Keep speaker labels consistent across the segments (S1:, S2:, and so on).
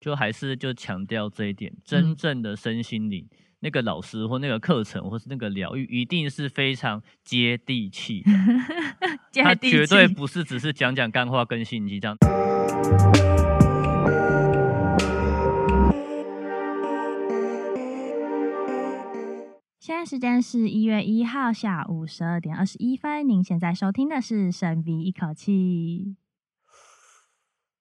S1: 就还是就强调这一点，真正的身心灵、嗯、那个老师或那个课程或是那个疗愈，一定是非常接地气的，他绝对不是只是讲讲干话跟心机这样。
S2: 现在时间是一月一号下午十二点二十一分。您现在收听的是《深鼻一口气》。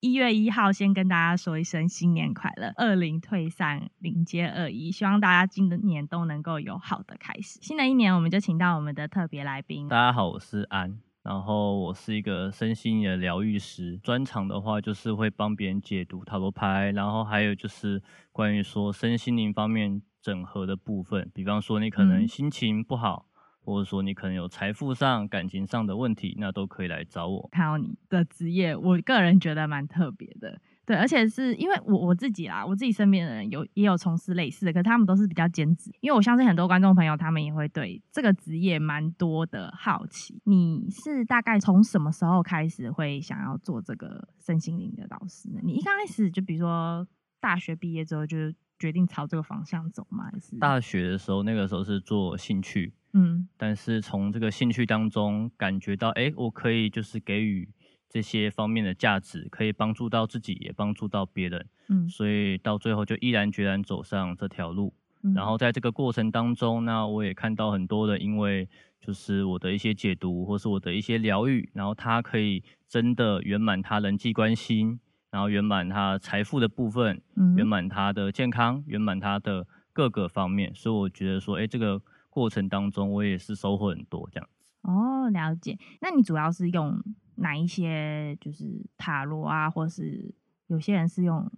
S2: 一月一号，先跟大家说一声新年快乐！二零退散，迎接二一，希望大家今年都能够有好的开始。新的一年，我们就请到我们的特别来宾。
S1: 大家好，我是安，然后我是一个身心的疗愈师，专长的话就是会帮别人解读塔罗牌，然后还有就是关于说身心灵方面。整合的部分，比方说你可能心情不好，嗯、或者说你可能有财富上、感情上的问题，那都可以来找我。
S2: 看到你的职业，我个人觉得蛮特别的，对，而且是因为我我自己啦，我自己身边的人有也有从事类似的，可是他们都是比较兼职。因为我相信很多观众朋友，他们也会对这个职业蛮多的好奇。你是大概从什么时候开始会想要做这个身心灵的老师呢？你一刚开始就比如说大学毕业之后就。决定朝这个方向走吗？还是
S1: 大学的时候，那个时候是做兴趣，
S2: 嗯，
S1: 但是从这个兴趣当中感觉到，哎，我可以就是给予这些方面的价值，可以帮助到自己，也帮助到别人，
S2: 嗯，
S1: 所以到最后就毅然决然走上这条路。嗯，然后在这个过程当中，那我也看到很多的，因为就是我的一些解读，或是我的一些疗愈，然后他可以真的圆满他人际关系。然后圆满他财富的部分，圆满他的健康，圆满他的各个方面，所以我觉得说，哎，这个过程当中我也是收获很多这样子。
S2: 哦，了解。那你主要是用哪一些？就是塔罗啊，或是有些人是用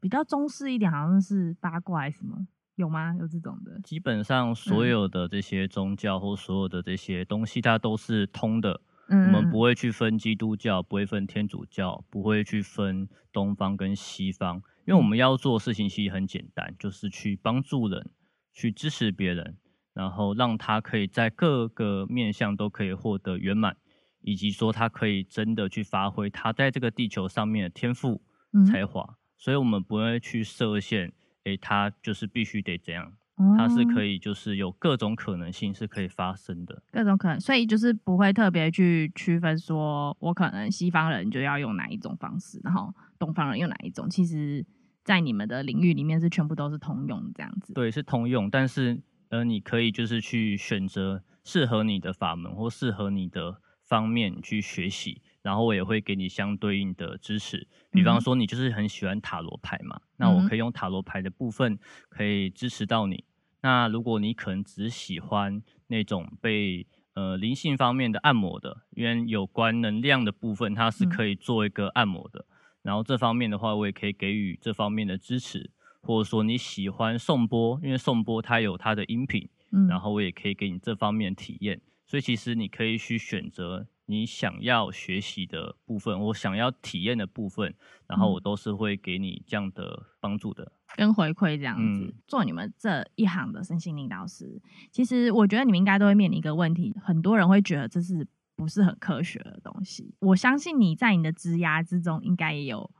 S2: 比较中式一点，好像是八卦还是什么？有吗？有这种的？
S1: 基本上所有的这些宗教或所有的这些东西，它都是通的。嗯我们不会去分基督教，不会分天主教，不会去分东方跟西方，因为我们要做的事情其实很简单，就是去帮助人，去支持别人，然后让他可以在各个面向都可以获得圆满，以及说他可以真的去发挥他在这个地球上面的天赋才华，所以我们不会去设限，诶，他就是必须得这样。它是可以，就是有各种可能性是可以发生的，
S2: 各种可能，所以就是不会特别去区分说，我可能西方人就要用哪一种方式，然后东方人用哪一种。其实，在你们的领域里面是全部都是通用这样子。
S1: 对，是通用，但是呃，你可以就是去选择适合你的法门或适合你的方面去学习，然后我也会给你相对应的支持。比方说，你就是很喜欢塔罗牌嘛，嗯、那我可以用塔罗牌的部分可以支持到你。那如果你可能只喜欢那种被呃灵性方面的按摩的，因为有关能量的部分，它是可以做一个按摩的。嗯、然后这方面的话，我也可以给予这方面的支持，或者说你喜欢颂钵，因为颂钵它有它的音频，嗯、然后我也可以给你这方面的体验。所以其实你可以去选择。你想要学习的部分，我想要体验的部分，然后我都是会给你这样的帮助的，
S2: 跟回馈这样子。嗯、做你们这一行的身心灵导师，其实我觉得你们应该都会面临一个问题，很多人会觉得这是不是很科学的东西。我相信你在你的职涯之中，应该也有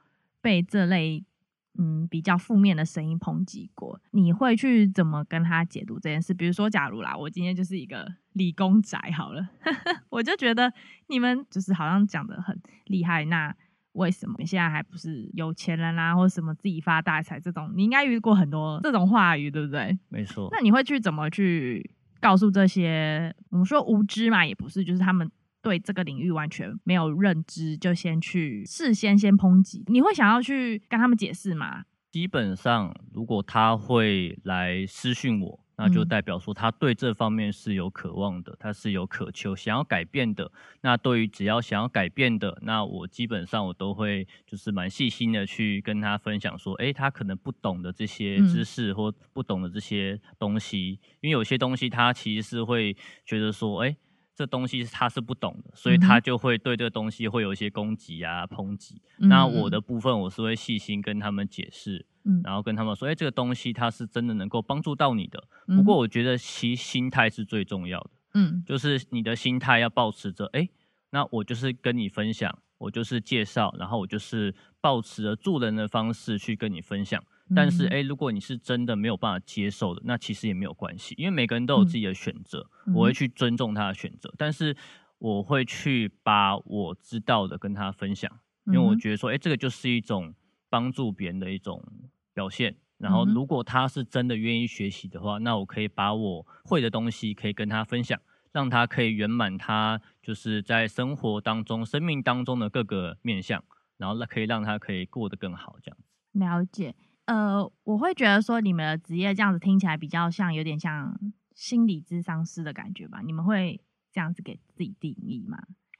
S2: 被这类。嗯，比较负面的声音抨击过，你会去怎么跟他解读这件事？比如说，假如啦，我今天就是一个理工宅好了，我就觉得你们就是好像讲的很厉害，那为什么你现在还不是有钱人啦、啊，或什么自己发大财这种？你应该遇过很多这种话语，对不对？
S1: 没错。
S2: 那你会去怎么去告诉这些我们说无知嘛，也不是，就是他们。对这个领域完全没有认知，就先去事先先抨击，你会想要去跟他们解释吗？
S1: 基本上，如果他会来私讯我，那就代表说他对这方面是有渴望的，他是有渴求想要改变的。那对于只要想要改变的，那我基本上我都会就是蛮细心的去跟他分享说，诶，他可能不懂的这些知识或不懂的这些东西，因为有些东西他其实是会觉得说，诶。这东西他是不懂的，所以他就会对这个东西会有一些攻击啊、抨击。嗯、那我的部分我是会细心跟他们解释，嗯、然后跟他们说，哎，这个东西它是真的能够帮助到你的。不过我觉得其心态是最重要的，嗯，就是你的心态要保持着，哎，那我就是跟你分享我就是介绍，然后我就是保持着助人的方式去跟你分享。但是，哎，如果你是真的没有办法接受的，那其实也没有关系，因为每个人都有自己的选择，嗯、我会去尊重他的选择。但是，我会去把我知道的跟他分享，因为我觉得说，哎，这个就是一种帮助别人的一种表现。然后，如果他是真的愿意学习的话，那我可以把我会的东西可以跟他分享，让他可以圆满他就是在生活当中、生命当中的各个面向，然后那可以让他可以过得更好，这样子。
S2: 了解。呃，我会觉得说你们的职业这样子听起来比较像，有点像心理咨商师的感觉吧？你们会这样子给自己定义吗？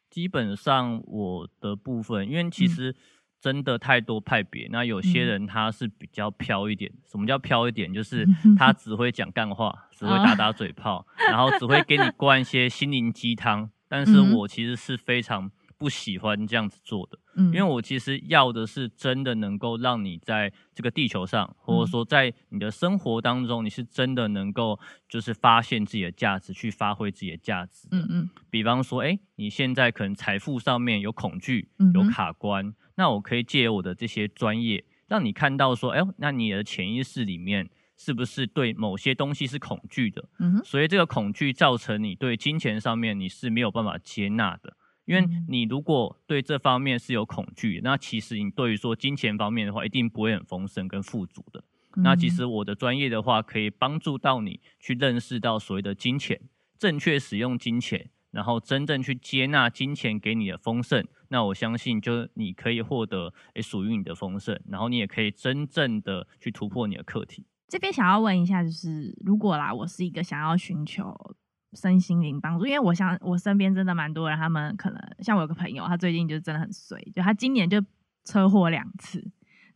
S1: 基本上我的部分，因为其实真的太多派别，嗯、那有些人他是比较飘一点。嗯、什么叫飘一点？就是 他只会讲干话，只会打打嘴炮，然后只会给你灌一些心灵鸡汤。但是我其实是非常。不喜欢这样子做的，嗯，因为我其实要的是真的能够让你在这个地球上，或者说在你的生活当中，你是真的能够就是发现自己的价值，去发挥自己的价值。嗯嗯。比方说，哎，你现在可能财富上面有恐惧，有卡关，那我可以借我的这些专业，让你看到说，哎，那你的潜意识里面是不是对某些东西是恐惧的？嗯哼。所以这个恐惧造成你对金钱上面你是没有办法接纳的。因为你如果对这方面是有恐惧，那其实你对于说金钱方面的话，一定不会很丰盛跟富足的。那其实我的专业的话，可以帮助到你去认识到所谓的金钱，正确使用金钱，然后真正去接纳金钱给你的丰盛。那我相信，就你可以获得诶属于你的丰盛，然后你也可以真正的去突破你的课题。
S2: 这边想要问一下，就是如果啦，我是一个想要寻求。身心灵帮助，因为我想我身边真的蛮多人，他们可能像我有个朋友，他最近就真的很衰，就他今年就车祸两次，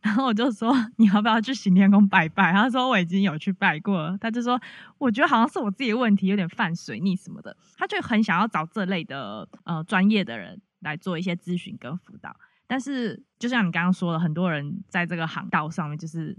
S2: 然后我就说，你要不要去行天宫拜拜？他说我已经有去拜过了，他就说我觉得好像是我自己的问题，有点犯水逆什么的，他就很想要找这类的呃专业的人来做一些咨询跟辅导，但是就像你刚刚说的，很多人在这个航道上面就是。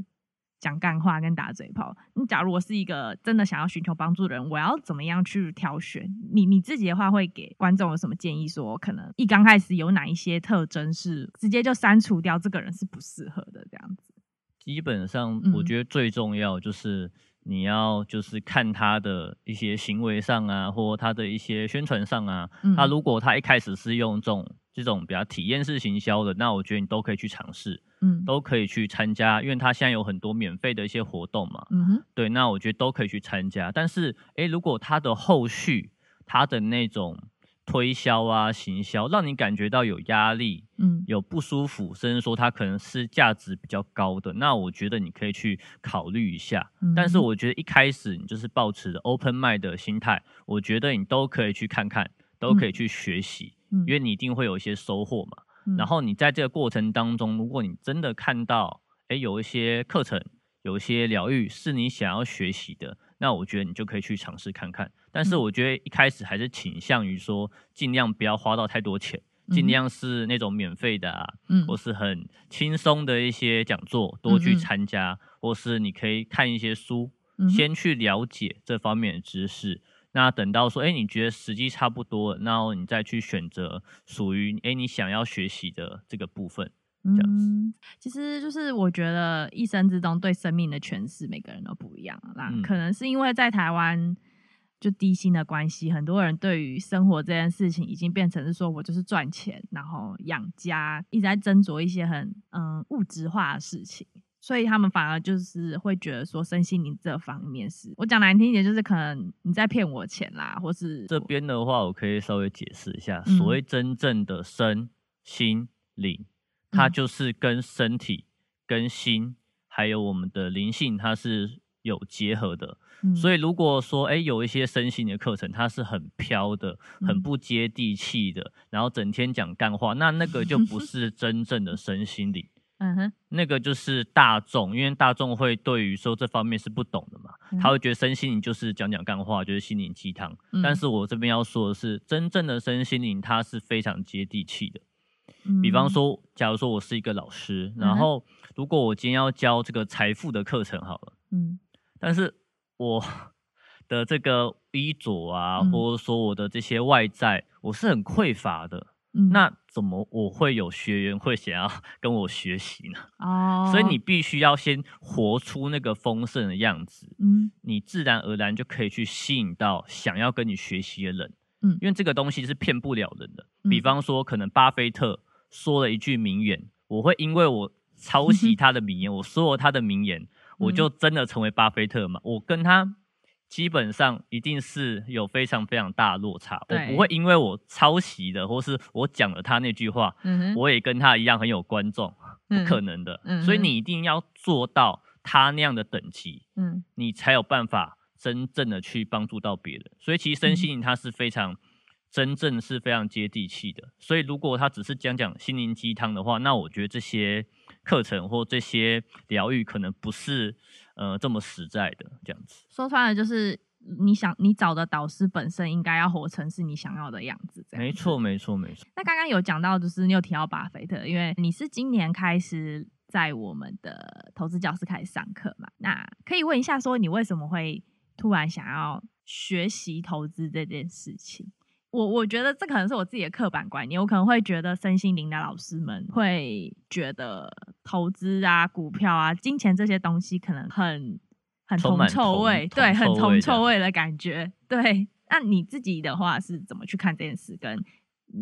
S2: 讲干话跟打嘴炮。你假如我是一个真的想要寻求帮助的人，我要怎么样去挑选？你你自己的话会给观众有什么建议？说可能一刚开始有哪一些特征是直接就删除掉，这个人是不适合的这样子。
S1: 基本上，我觉得最重要就是你要就是看他的一些行为上啊，或他的一些宣传上啊，他如果他一开始是用这种。这种比较体验式行销的，那我觉得你都可以去尝试，嗯，都可以去参加，因为它现在有很多免费的一些活动嘛，嗯哼，对，那我觉得都可以去参加。但是，诶，如果它的后续，它的那种推销啊、行销，让你感觉到有压力，嗯，有不舒服，甚至说它可能是价值比较高的，那我觉得你可以去考虑一下。嗯，但是，我觉得一开始你就是抱持着 open mind 的心态，我觉得你都可以去看看，都可以去学习。嗯因为你一定会有一些收获嘛，嗯、然后你在这个过程当中，如果你真的看到，哎，有一些课程，有一些疗愈是你想要学习的，那我觉得你就可以去尝试看看。但是我觉得一开始还是倾向于说，尽量不要花到太多钱，尽量是那种免费的啊，嗯、或是很轻松的一些讲座，多去参加，嗯、或是你可以看一些书，嗯、先去了解这方面的知识。那等到说，哎，你觉得时机差不多了，然后你再去选择属于哎你想要学习的这个部分，这样子。
S2: 嗯，其实就是我觉得一生之中对生命的诠释，每个人都不一样。那可能是因为在台湾就低薪的关系，很多人对于生活这件事情已经变成是说我就是赚钱，然后养家，一直在斟酌一些很嗯物质化的事情。所以他们反而就是会觉得说，身心灵这方面是我讲难听一点，就是可能你在骗我钱啦，或是
S1: 这边的话，我可以稍微解释一下，嗯、所谓真正的身心灵，它就是跟身体、跟心，还有我们的灵性，它是有结合的。嗯、所以如果说，哎，有一些身心的课程，它是很飘的、很不接地气的，嗯、然后整天讲干话，那那个就不是真正的身心灵。嗯哼，那个就是大众，因为大众会对于说这方面是不懂的嘛，嗯、他会觉得身心灵就是讲讲干话，就是心灵鸡汤。嗯、但是我这边要说的是，真正的身心灵它是非常接地气的。嗯、比方说，假如说我是一个老师，然后如果我今天要教这个财富的课程好了，嗯，但是我 的这个衣着啊，嗯、或者说我的这些外在，我是很匮乏的。
S2: 嗯，
S1: 那怎么我会有学员会想要 跟我学习呢？
S2: 哦，
S1: 所以你必须要先活出那个丰盛的样子，
S2: 嗯，
S1: 你自然而然就可以去吸引到想要跟你学习的人，
S2: 嗯，
S1: 因为这个东西是骗不了人的。
S2: 嗯，
S1: 比方说，可能巴菲特说了一句名言，我会因为我抄袭 他的名言，我说了他的名言，我就真的成为巴菲特嘛？我跟他。基本上一定是有非常非常大的落差，我不会因为我抄袭的，或是我讲了他那句话，
S2: 嗯，
S1: 我也跟他一样很有观众，不可能的。
S2: 嗯，
S1: 所以你一定要做到他那样的等级，
S2: 嗯，
S1: 你才有办法真正的去帮助到别人。所以其实身心灵它是非常真正是非常接地气的。所以如果他只是讲讲心灵鸡汤的话，那我觉得这些课程或这些疗愈可能不是。呃，这么实在的这样子，
S2: 说穿了就是你想你找的导师本身应该要活成是你想要的样子。
S1: 没错，没错，没错。
S2: 那刚刚有讲到，就是你有提到巴菲特，因为你是今年开始在我们的投资教室开始上课嘛，那可以问一下，说你为什么会突然想要学习投资这件事情？我我觉得这可能是我自己的刻板观念，我可能会觉得身心灵的老师们会觉得投资啊、股票啊、金钱这些东西可能很很铜臭味，对，很铜臭味的感觉。对，那你自己的话是怎么去看这件事？跟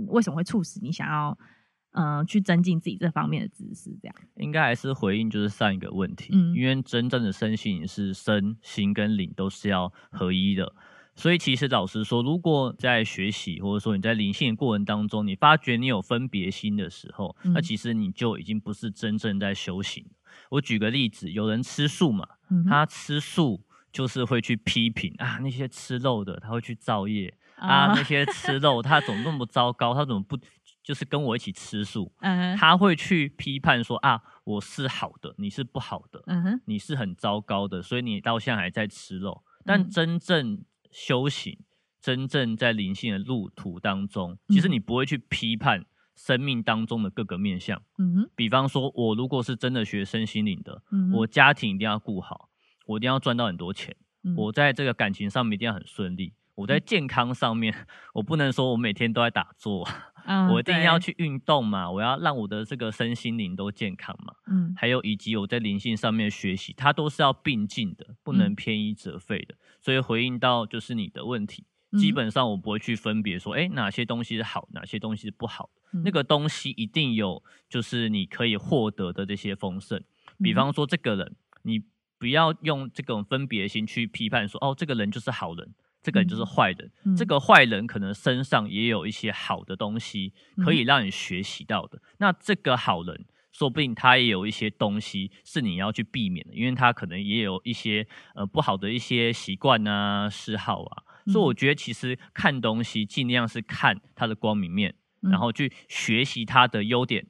S2: 为什么会促使你想要嗯、呃、去增进自己这方面的知识？这样
S1: 应该还是回应就是上一个问题，
S2: 嗯，
S1: 因为真正的身心灵是身心跟灵都是要合一的。所以其实老实说，如果在学习或者说你在灵性的过程当中，你发觉你有分别心的时候，嗯、那其实你就已经不是真正在修行。我举个例子，有人吃素嘛，嗯、他吃素就是会去批评啊，那些吃肉的他会去造业、哦、啊，那些吃肉他怎么那么糟糕，他怎么不就是跟我一起吃素？
S2: 嗯、
S1: 他会去批判说啊，我是好的，你是不好的，
S2: 嗯、
S1: 你是很糟糕的，所以你到现在还在吃肉。但真正修行真正在灵性的路途当中，其实你不会去批判生命当中的各个面相。
S2: 嗯哼，
S1: 比方说，我如果是真的学身心灵的，
S2: 嗯，
S1: 我家庭一定要顾好，我一定要赚到很多钱，
S2: 嗯，
S1: 我在这个感情上面一定要很顺利，我在健康上面，我不能说我每天都在打坐。
S2: 嗯、
S1: 我一定要去运动嘛，我要让我的这个身心灵都健康嘛。
S2: 嗯，
S1: 还有以及我在灵性上面学习，它都是要并进的，不能偏一则废的。所以回应到就是你的问题，基本上我不会去分别说，哎，哪些东西是好，哪些东西是不好的。那个东西一定有，就是你可以获得的这些丰盛。比方说这个人，你不要用这种分别心去批判说，哦，这个人就是好人。这个人就是坏人，
S2: 嗯，
S1: 这个坏人可能身上也有一些好的东西可以让你学习到的。嗯。那这个好人，说不定他也有一些东西是你要去避免的，因为他可能也有一些呃不好的一些习惯啊、嗜好啊。所以我觉得其实看东西尽量是看他的光明面，然后去学习他的优点。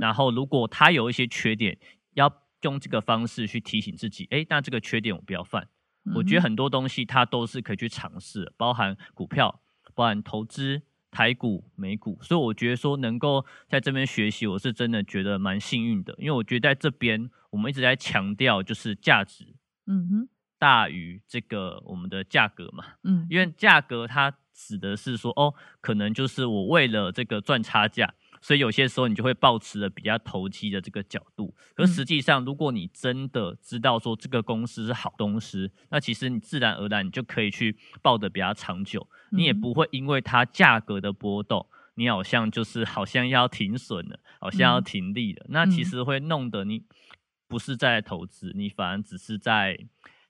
S1: 然后如果他有一些缺点，要用这个方式去提醒自己，哎，那这个缺点我不要犯。我觉得很多东西它都是可以去尝试，包含股票，包含投资、台股、美股，所以我觉得说能够在这边学习，我是真的觉得蛮幸运的，因为我觉得在这边我们一直在强调就是价值，
S2: 嗯哼，
S1: 大于这个我们的价格嘛，
S2: 嗯，
S1: 因为价格它指的是说哦，可能就是我为了这个赚差价。所以有些时候你就会抱持了比较投机的这个角度，可实际上，如果你真的知道说这个公司是好公司，那其实你自然而然你就可以去抱的比较长久，你也不会因为它价格的波动，你好像就是好像要停损了，好像要停利了，那其实会弄得你不是在投资，你反而只是在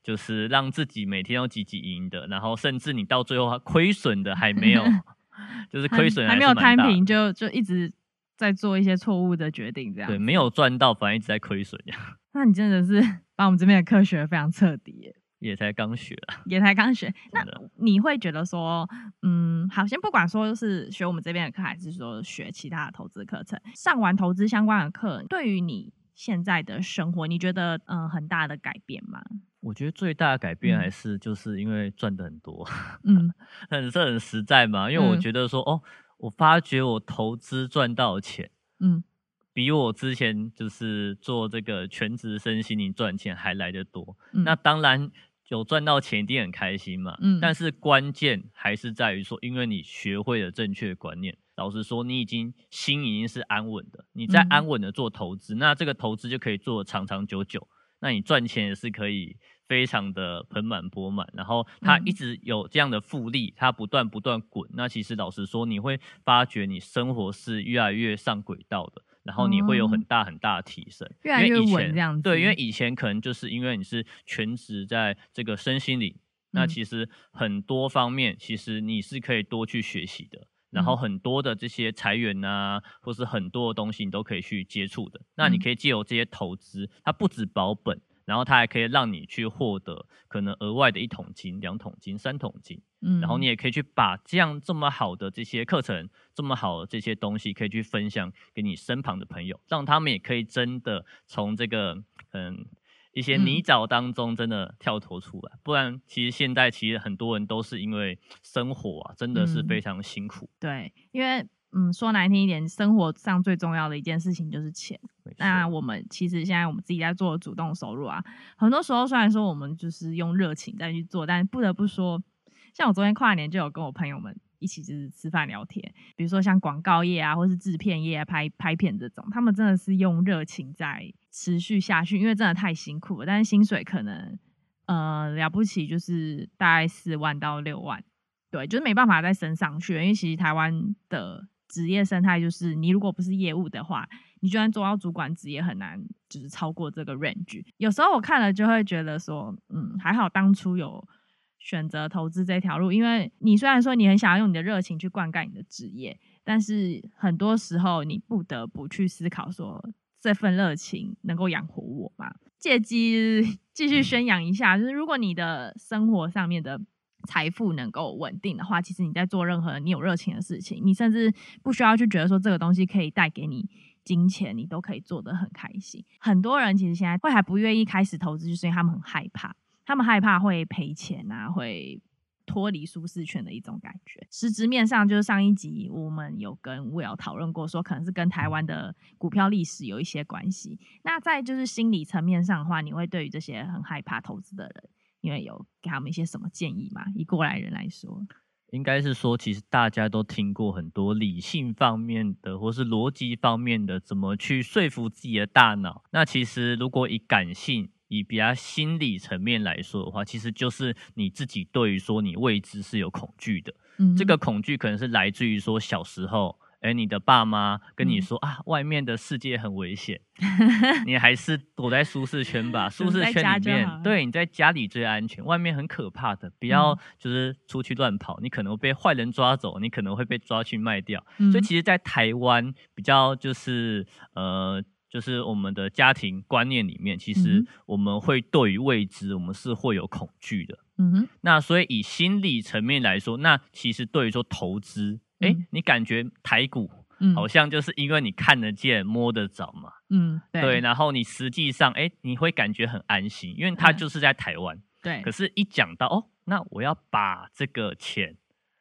S1: 就是让自己每天都积极赢的，然后甚至你到最后亏损的还没有，就是亏损
S2: 还没有摊平就就一直。在做一些错误的决定，这样对，
S1: 没有赚到，反而一直在亏损呀。
S2: 那你真的是 把我们这边的课学的非常彻底耶，
S1: 也才刚学，
S2: 也才刚学。那你会觉得说，嗯，好，先不管说是学我们这边的课，还是说学其他的投资课程，上完投资相关的课，对于你现在的生活，你觉得嗯很大的改变吗？
S1: 我觉得最大的改变还是就是因为赚的很多，
S2: 嗯，
S1: 很是很实在嘛，因为我觉得说、嗯、哦。我发觉我投资赚到钱，
S2: 嗯，
S1: 比我之前就是做这个全职身心灵赚钱还来得多。
S2: 嗯。
S1: 那当然有赚到钱一定很开心嘛，
S2: 嗯。
S1: 但是关键还是在于说，因为你学会了正确的观念，老实说，你已经心已经是安稳的，你在安稳的做投资，嗯、那这个投资就可以做长长久久，那你赚钱也是可以非常的盆满钵满，然后它一直有这样的复利，它不断不断滚，那其实老实说，你会发觉你生活是越来越上轨道的。然后你会有很大很大的提升，
S2: 越来越稳这样子。
S1: 对，因为以前可能就是因为你是全职在这个身心灵，那其实很多方面其实你是可以多去学习的。然后很多的这些财源啊，或是很多的东西你都可以去接触的。那你可以借由这些投资，它不止保本。然后它还可以让你去获得可能额外的一桶金、两桶金、三桶金，嗯，然后你也可以去把这样这么好的这些课程、这么好的这些东西，可以去分享给你身旁的朋友，让他们也可以真的从这个嗯一些泥沼当中真的跳脱出来。不然，其实现在其实很多人都是因为生活啊，真的是非常辛苦。
S2: 对，因为。嗯，说难听一点，生活上最重要的一件事情就是钱。那我们其实现在我们自己在做主动收入啊，很多时候虽然说我们就是用热情在去做，但不得不说，像我昨天跨年就有跟我朋友们一起就是吃饭聊天，比如说像广告业啊，或是制片业啊，拍拍片这种，他们真的是用热情在持续下去，因为真的太辛苦了，但是薪水可能呃了不起，就是大概四万到六万，对，就是没办法再升上去，因为其实台湾的。职业生态就是，你如果不是业务的话，你就算做到主管职，也很难就是超过这个 range。有时候我看了就会觉得说，嗯，还好当初有选择投资这条路，因为你虽然说你很想要用你的热情去灌溉你的职业，但是很多时候你不得不去思考说，这份热情能够养活我吗？借机 继续宣扬一下，就是如果你的生活上面的。财富能够稳定的话，其实你在做任何你有热情的事情，你甚至不需要去觉得说这个东西可以带给你金钱，你都可以做得很开心。很多人其实现在会还不愿意开始投资，就是因为他们很害怕，他们害怕会赔钱啊，会脱离舒适圈的一种感觉。实质面上，就是上一集我们有跟 Will 讨论过，说可能是跟台湾的股票历史有一些关系。那在就是心理层面上的话，你会对于这些很害怕投资的人，因为有给他们一些什么建议嘛？以过来人来说，
S1: 应该是说，其实大家都听过很多理性方面的，或是逻辑方面的，怎么去说服自己的大脑。那其实如果以感性、以比较心理层面来说的话，其实就是你自己对于说你未知是有恐惧的。嗯，这个恐惧可能是来自于说小时候。哎，你的爸妈跟你说、嗯、啊，外面的世界很危险，你还是躲在舒适圈吧。舒适圈里面，对，你在家里最安全，外面很可怕的，不要就是出去乱跑，你可能会被坏人抓走，你可能会被抓去卖掉。嗯、所以其实，在台湾比较就是呃，就是我们的家庭观念里面，其实我们会对于未知，我们是会有恐惧的。嗯哼。那所以以心理层面来说，那其实对于说投资。哎、欸，你感觉台股好像就是因为你看得见、摸得着嘛？嗯，对。对，然后你实际上，哎、欸，你会感觉很安心，因为它就是在台湾。对。可是，一讲到哦，那我要把这个钱，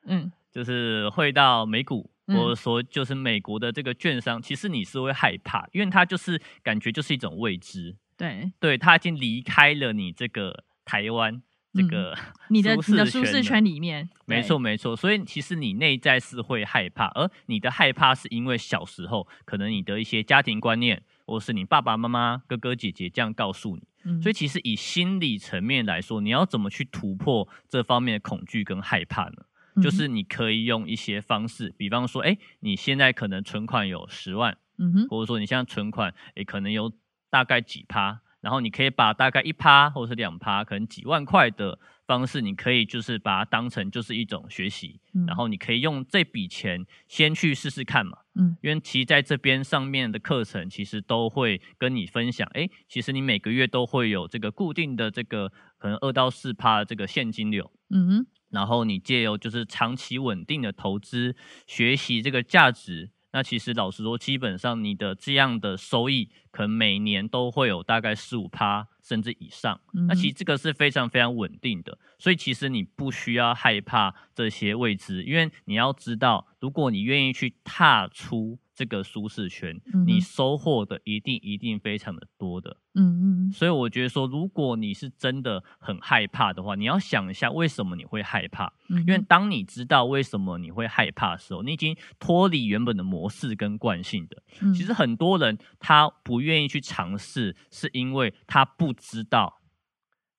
S1: 嗯，就是汇到美股，或者说就是美国的这个券商，其实你是会害怕，因为它就是感觉就是一种未知。对。对，它已经离开了你这个台湾。这个、嗯、
S2: 你的你的舒适圈里面，
S1: 没错没错，所以其实你内在是会害怕，而你的害怕是因为小时候可能你的一些家庭观念，或是你爸爸妈妈、哥哥姐姐这样告诉你，嗯、所以其实以心理层面来说，你要怎么去突破这方面的恐惧跟害怕呢？嗯、就是你可以用一些方式，比方说，哎，你现在可能存款有十万，嗯哼，或者说你现在存款，哎，可能有大概几趴。然后你可以把大概一趴或者是两趴，可能几万块的方式，你可以就是把它当成就是一种学习，嗯、然后你可以用这笔钱先去试试看嘛，嗯，因为其实在这边上面的课程其实都会跟你分享，哎，其实你每个月都会有这个固定的这个可能二到四趴的这个现金流，嗯哼，然后你借由就是长期稳定的投资学习这个价值。那其实老实说，基本上你的这样的收益，可能每年都会有大概十五趴甚至以上。嗯、那其实这个是非常非常稳定的，所以其实你不需要害怕这些未知，因为你要知道，如果你愿意去踏出这个舒适圈，
S2: 嗯、
S1: 你收获的一定一定非常的多的。
S2: 嗯嗯。
S1: 所以我觉得说，如果你是真的很害怕的话，你要想一下为什么你会害怕。
S2: 嗯、
S1: 因为当你知道为什么你会害怕的时候，你已经脱离原本的模式跟惯性的。
S2: 嗯、
S1: 其实很多人他不愿意去尝试，是因为他不知道，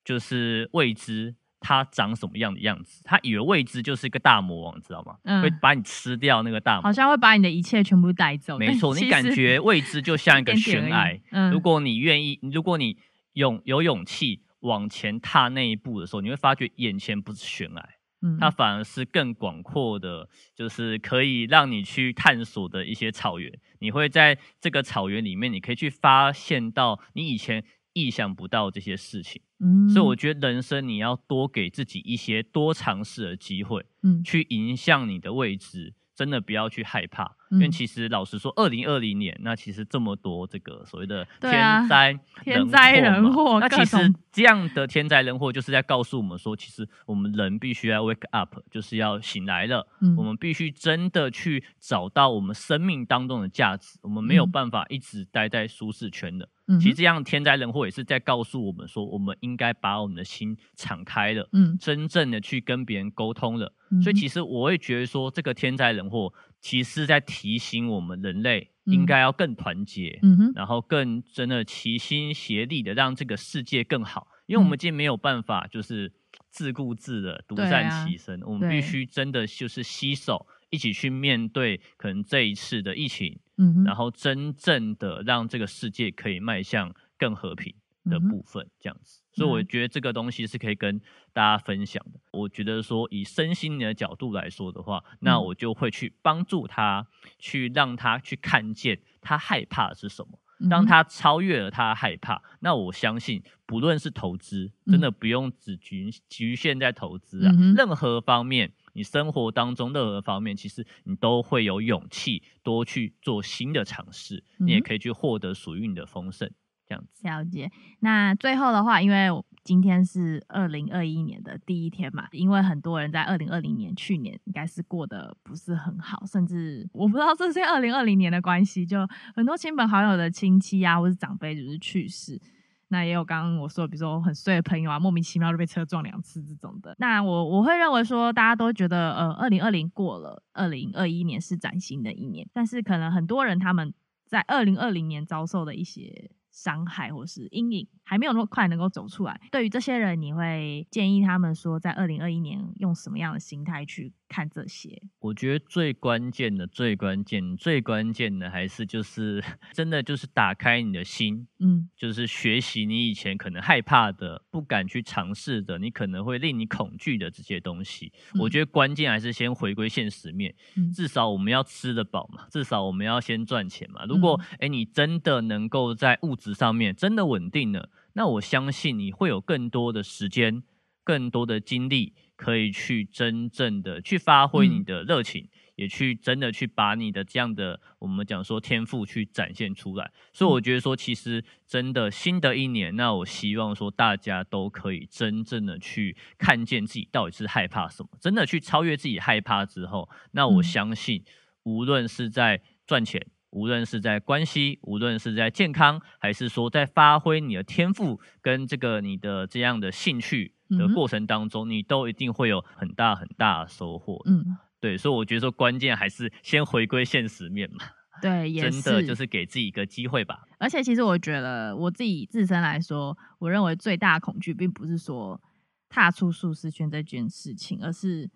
S1: 就是未知。它长什么样的样子？他以为未知就是一个大魔王，知道吗？嗯，会把你吃掉那个大魔王，
S2: 好像会把你的一切全部带走。
S1: 没错，你感觉未知就像一个悬崖。
S2: 嗯，
S1: 如果你愿意，如果你勇有勇气往前踏那一步的时候，你会发觉眼前不是悬崖，嗯，它反而是更广阔的，就是可以让你去探索的一些草原。你会在这个草原里面，你可以去发现到你以前意想不到这些事情。
S2: 嗯，
S1: 所以我觉得人生你要多给自己一些多尝试的机会，
S2: 嗯，
S1: 去迎向你的未知，真的不要去害怕，
S2: 嗯、
S1: 因为其实老实说，二零二零年那其实这么多这个所谓的天灾、
S2: 啊、天灾人祸，
S1: 那其实这样的天灾人祸就是在告诉我们说，其实我们人必须要 wake up，就是要醒来了，
S2: 嗯、
S1: 我们必须真的去找到我们生命当中的价值，我们没有办法一直待在舒适圈的。
S2: 嗯、
S1: 其实这样天灾人祸也是在告诉我们说，我们应该把我们的心敞开了，
S2: 嗯，
S1: 真正的去跟别人沟通了。
S2: 嗯、
S1: 所以其实我会觉得说，这个天灾人祸其实是在提醒我们人类应该要更团结，
S2: 嗯哼，
S1: 然后更真的齐心协力的让这个世界更好。因为我们今天没有办法就是自顾自的独善其身，
S2: 啊、
S1: 我们必须真的就是携手一起去面对可能这一次的疫情。
S2: 嗯，
S1: 然后真正的让这个世界可以迈向更和平的部分，这样子，所以我觉得这个东西是可以跟大家分享的。我觉得说以身心灵的角度来说的话，那我就会去帮助他，去让他去看见他害怕的是什么。当他超越了他害怕，那我相信不论是投资，真的不用只局局限在投资啊，任何方面。你生活当中任何方面，其实你都会有勇气多去做新的尝试，你也可以去获得属于你的丰盛。这样子。
S2: 了解。那最后的话，因为今天是二零二一年的第一天嘛，因为很多人在二零二零年去年应该是过得不是很好，甚至我不知道这是二零二零年的关系，就很多亲朋好友的亲戚啊，或是长辈就是去世。那也有刚刚我说，比如说我很衰的朋友啊，莫名其妙就被车撞两次这种的。那我我会认为说，大家都觉得呃，二零二零过了，二零二一年是崭新的一年。但是可能很多人他们在二零二零年遭受的一些伤害或是阴影，还没有那么快能够走出来。对于这些人，你会建议他们说，在二零二一年用什么样的心态去看这些？
S1: 我觉得最关键的、最关键、最关键的，还是就是 真的就是打开你的心，
S2: 嗯，
S1: 就是学习你以前可能害怕的、不敢去尝试的，你可能会令你恐惧的这些东西。嗯、我觉得关键还是先回归现实面，
S2: 嗯、
S1: 至少我们要吃得饱嘛，至少我们要先赚钱嘛。如果哎、
S2: 嗯，
S1: 你真的能够在物质上面真的稳定了，那我相信你会有更多的时间、更多的精力，可以去真正的去发挥你的热情，嗯、也去真的去把你的这样的我们讲说天赋去展现出来。所以我觉得说，其实真的新的一年，那我希望说大家都可以真正的去看见自己到底是害怕什么，真的去超越自己害怕之后，那我相信无论是在赚钱。无论是在关系，无论是在健康，还是说在发挥你的天赋跟这个你的这样的兴趣的过程当中，嗯、你都一定会有很大很大的收获。
S2: 嗯，
S1: 对，所以我觉得说关键还是先回归现实面嘛。
S2: 对，也是
S1: 真的就是给自己一个机会吧。
S2: 而且其实我觉得我自己自身来说，我认为最大的恐惧并不是说踏出舒适圈这件事情，而是。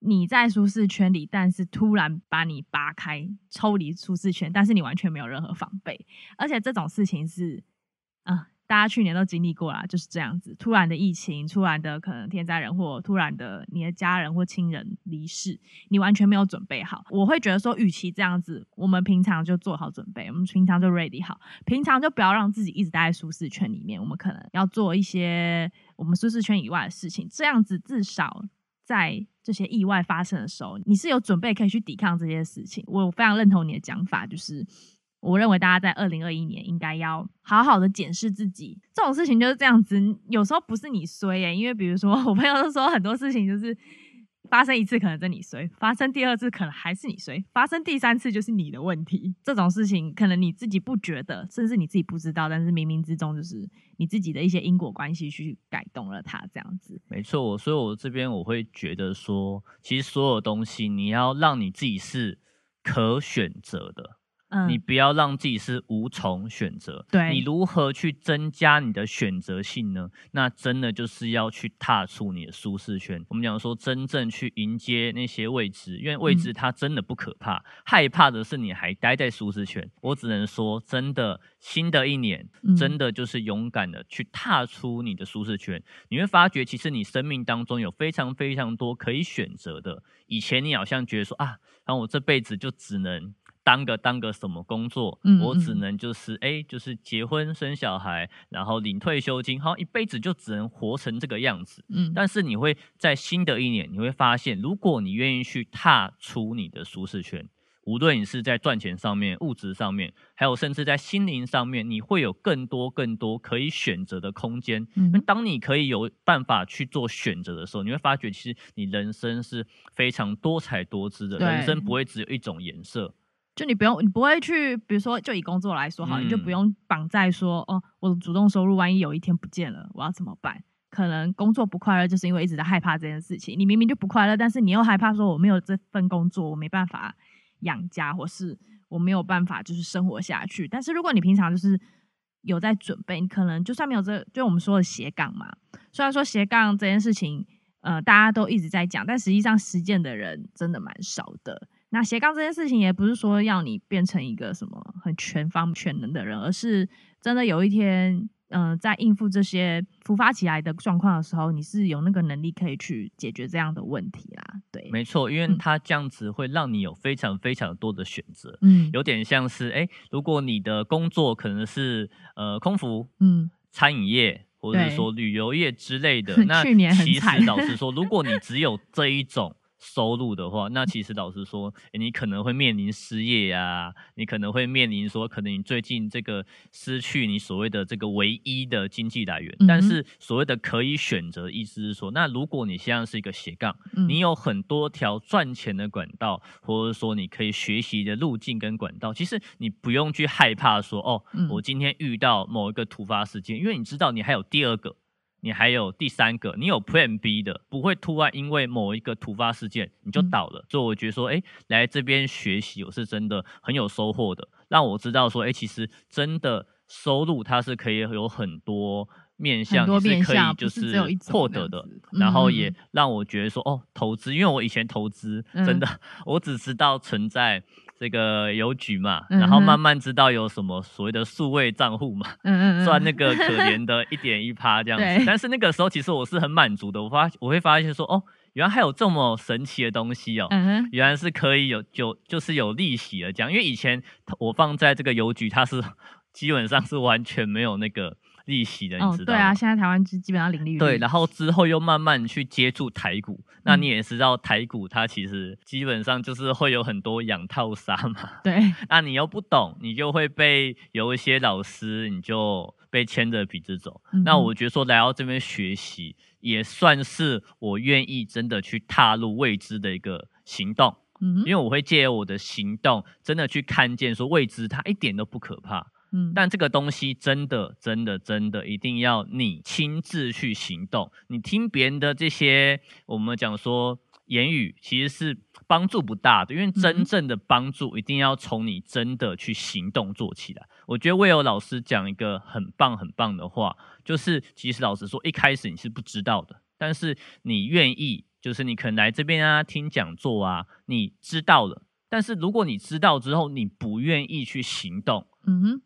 S2: 你在舒适圈里，但是突然把你拔开，抽离舒适圈，但是你完全没有任何防备，而且这种事情是，啊，大家去年都经历过啦，就是这样子，突然的疫情，突然的可能天灾人祸，突然的你的家人或亲人离世，你完全没有准备好。我会觉得说，与其这样子，我们平常就做好准备，我们平常就 ready 好，平常就不要让自己一直待在舒适圈里面，我们可能要做一些我们舒适圈以外的事情，这样子至少。在这些意外发生的时候，你是有准备可以去抵抗这些事情。我非常认同你的讲法，就是我认为大家在二零二一年应该要好好的检视自己。这种事情就是这样子，有时候不是你衰耶，因为比如说我朋友都说很多事情就是发生一次可能在你衰，发生第二次可能还是你衰，发生第三次就是你的问题。这种事情可能你自己不觉得，甚至你自己不知道，但是冥冥之中就是你自己的一些因果关系去改动了它，这样子。
S1: 没错，所以我这边我会觉得说，其实所有东西你要让你自己是可选择的。嗯，你不要让自己是无从选择。
S2: 对，
S1: 你如何去增加你的选择性呢？那真的就是要去踏出你的舒适圈。我们讲说，真正去迎接那些未知，因为未知它真的不可怕，嗯、害怕的是你还待在舒适圈。我只能说，真的，新的一年，真的就是勇敢的去踏出你的舒适圈。你会发觉，其实你生命当中有非常非常多可以选择的。以前你好像觉得说啊，然后我这辈子就只能。当个当个什么工作，嗯嗯，我只能就是哎、欸，就是结婚生小孩，然后领退休金，好像一辈子就只能活成这个样子。嗯，但是你会在新的一年，你会发现，如果你愿意去踏出你的舒适圈，无论你是在赚钱上面、物质上面，还有甚至在心灵上面，你会有更多更多可以选择的空间。嗯，当你可以有办法去做选择的时候，你会发觉，其实你人生是非常多彩多姿的，人生不会只有一种颜色。
S2: 就你不用，你不会去，比如说，就以工作来说好，你就不用绑在说，哦，我的主动收入万一有一天不见了，我要怎么办？可能工作不快乐，就是因为一直在害怕这件事情。你明明就不快乐，但是你又害怕说，我没有这份工作，我没办法养家，或是我没有办法就是生活下去。但是如果你平常就是有在准备，你可能就算没有这，就我们说的斜杠嘛。虽然说斜杠这件事情，呃，大家都一直在讲，但实际上实践的人真的蛮少的。那斜杠这件事情也不是说要你变成一个什么很全方全能的人，而是真的有一天，嗯、呃，在应付这些突发起来的状况的时候，你是有那个能力可以去解决这样的问题啦。对，
S1: 没错，因为它这样子会让你有非常非常多的选择。嗯，有点像是，哎，如果你的工作可能是呃空服，嗯，餐饮业，或者是说旅游业之类的，那其实老实说，如果你只有这一种。收入的话，那其实老实说，欸、你可能会面临失业呀、啊，你可能会面临说，可能你最近这个失去你所谓的这个唯一的经济来源。嗯、但是所谓的可以选择，意思是说，那如果你现在是一个斜杠，嗯、你有很多条赚钱的管道，或者说你可以学习的路径跟管道，其实你不用去害怕说，哦，嗯、我今天遇到某一个突发事件，因为你知道你还有第二个。你还有第三个，你有 Plan B 的，不会突然因为某一个突发事件你就倒了。嗯、所以我觉得说，哎，来这边学习，我是真的很有收获的，让我知道说，哎，其实真的收入它是可以有很多面向，是可以就是获得的。然后也让我觉得说，哦，投资，因为我以前投资真的，嗯、我只知道存在。这个邮局嘛，然后慢慢知道有什么所谓的数位账户嘛，嗯嗯 赚那个可怜的 一点一趴这样子。但是那个时候其实我是很满足的，我发我会发现说，哦，原来还有这么神奇的东西哦，嗯、原来是可以有就就是有利息的这样。因为以前我放在这个邮局，它是 基本上是完全没有那个。利息的，你知道？哦，对啊，现在台湾基基本上零利率。对，然后之后又慢慢去接触台股，嗯、那你也知道台股它其实基本上就是会有很多养套杀嘛。对，那你又不懂，你就会被有一些老师，你就被牵着鼻子走。嗯、那我觉得说来到这边学习，也算是我愿意真的去踏入未知的一个行动。嗯哼，因为我会借由我的行动，真的去看见说未知它一点都不可怕。嗯，但这个东西真的、真的、真的，一定要你亲自去行动。你听别人的这些，我们讲说言语，其实是帮助不大的。因为真正的帮助，一定要从你真的去行动做起来。我觉得魏有老师讲一个很棒、很棒的话，就是其实老实说，一开始你是不知道的，但是你愿意，就是你可能来这边啊听讲座啊，你知道了。但是如果你知道之后，你不愿意去行动，嗯哼。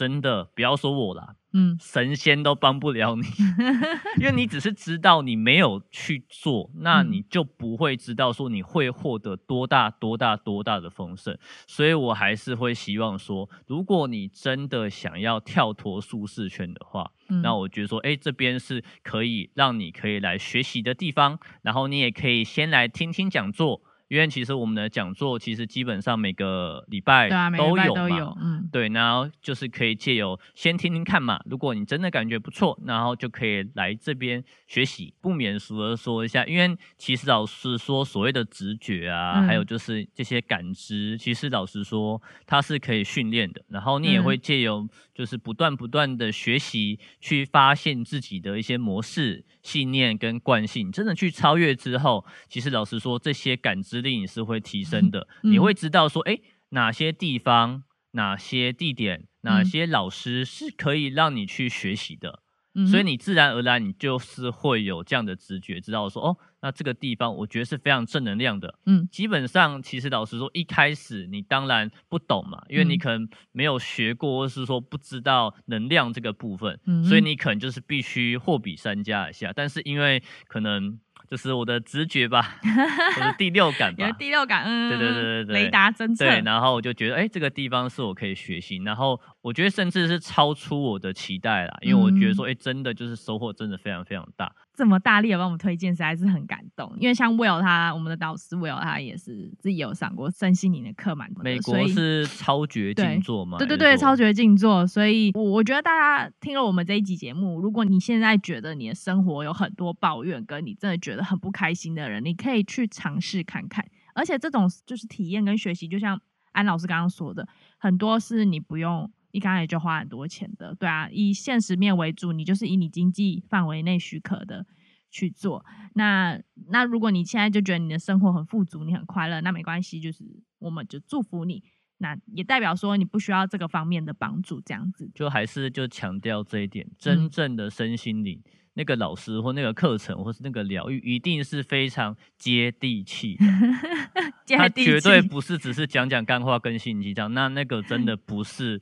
S1: 真的不要说我啦，嗯，神仙都帮不了你，因为你只是知道你没有去做，那你就不会知道说你会获得多大多大多大的丰盛。所以我还是会希望说，如果你真的想要跳脱舒适圈的话，嗯，那我觉得说，哎，这边是可以让你可以来学习的地方，然后你也可以先来听听讲座。因为其实我们的讲座其实基本上每个礼拜都有嘛，有嗯，对，然后就是可以借由先听听看嘛，如果你真的感觉不错，然后就可以来这边学习。不免俗的说一下，因为其实老师说，所谓的直觉啊，嗯、还有就是这些感知，其实老实说，它是可以训练的。然后你也会借由就是不断不断的学习，去发现自己的一些模式、信念跟惯性，真的去超越之后，其实老实说，这些感知力你是会提升的。嗯、你会知道说，哎，哪些地方、哪些地点、哪些老师是可以让你去学习的。嗯、所以你自然而然，你就是会有这样的直觉，知道说哦，那这个地方我觉得是非常正能量的。嗯，基本上其实老实说，一开始你当然不懂嘛，因为你可能没有学过，或是说不知道能量这个部分，嗯、所以你可能就是必须货比三家一下。但是因为可能。就是我的直觉吧，我的第六感吧。
S2: 有第六感，嗯，
S1: 对对对对对，
S2: 雷达侦测。
S1: 对，然后我就觉得，哎、欸，这个地方是我可以学习，然后我觉得甚至是超出我的期待啦，因为我觉得说，哎、欸，真的就是收获真的非常非常大。
S2: 这么大力的帮我们推荐，实在是很感动。因为像 Will 他，我们的导师 Will 他也是自己有上过身心灵的课蛮多。
S1: 美国是超绝静坐吗？
S2: 对对对，超绝静坐。所以，我我觉得大家听了我们这一集节目，如果你现在觉得你的生活有很多抱怨，跟你真的觉得很不开心的人，你可以去尝试看看。而且这种就是体验跟学习，就像安老师刚刚说的，很多是你不用。一刚开始就花很多钱的，对啊，以现实面为主，你就是以你经济范围内许可的去做。那那如果你现在就觉得你的生活很富足，你很快乐，那没关系，就是我们就祝福你。那也代表说你不需要这个方面的帮助，这样子。
S1: 就还是就强调这一点，真正的身心灵、嗯、那个老师或那个课程或是那个疗愈，一定是非常接地气的。他绝对不是只是讲讲干话跟信息这样，那那个真的不是。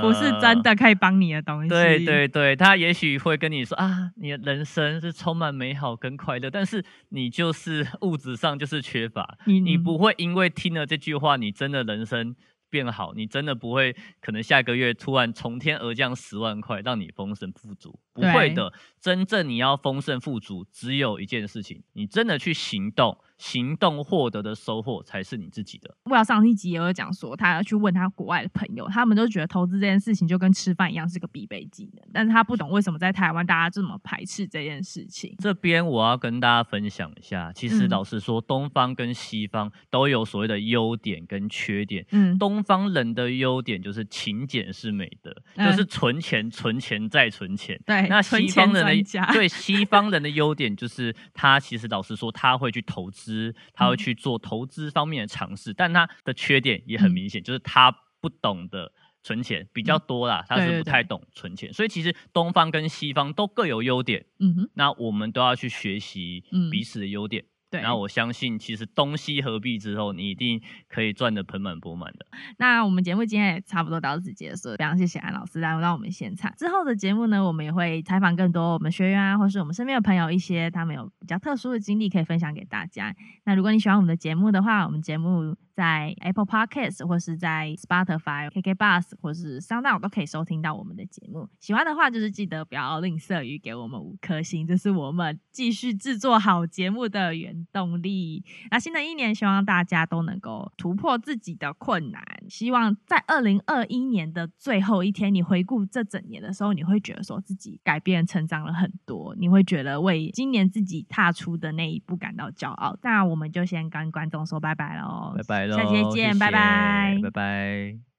S2: 不是真的可以帮你的东西。
S1: 呃、对对对，他也许会跟你说啊，你的人生是充满美好跟快乐，但是你就是物质上就是缺乏，你你不会因为听了这句话，你真的人生变好，你真的不会可能下个月突然从天而降十万块让你丰盛富足，不会的。真正你要丰盛富足，只有一件事情，你真的去行动。行动获得的收获才是你自己的。
S2: 我要上一集也有讲说，他要去问他国外的朋友，他们都觉得投资这件事情就跟吃饭一样是个必备技能，但是他不懂为什么在台湾大家这么排斥这件事情。
S1: 这边我要跟大家分享一下，其实老实说，嗯、东方跟西方都有所谓的优点跟缺点。嗯，东方人的优点就是勤俭是美德，嗯、就是存钱、存钱再存钱。对，那西方人的对西方人的优点就是他其实老实说他会去投资。他会去做投资方面的尝试，但他的缺点也很明显，就是他不懂得存钱比较多啦，他是不太。懂存钱，所以其实东方跟西方都各有优点，嗯哼，那我们都要去学习彼此的优点。对，然后我相信，其实东西合璧之后，你一定可以赚得盆满钵满的。
S2: 那我们节目今天也差不多到此结束，非常谢谢安老师来到我们现场。之后的节目呢，我们也会采访更多我们学员啊，或是我们身边的朋友，一些他们有比较特殊的经历可以分享给大家。那如果你喜欢我们的节目的话，我们节目。在 Apple Podcast 或是在 Spotify、KK Bus 或是 SoundOn 都可以收听到我们的节目。喜欢的话，就是记得不要吝啬于给我们五颗星，这是我们继续制作好节目的原动力。那新的一年，希望大家都能够突破自己的困难。希望在二零二一年的最后一天，你回顾这整年的时候，你会觉得说自己改变、成长了很多。你会觉得为今年自己踏出的那一步感到骄傲。那我们就先跟观众说拜拜喽，
S1: 拜拜。
S2: 下期见，拜拜，
S1: 拜拜。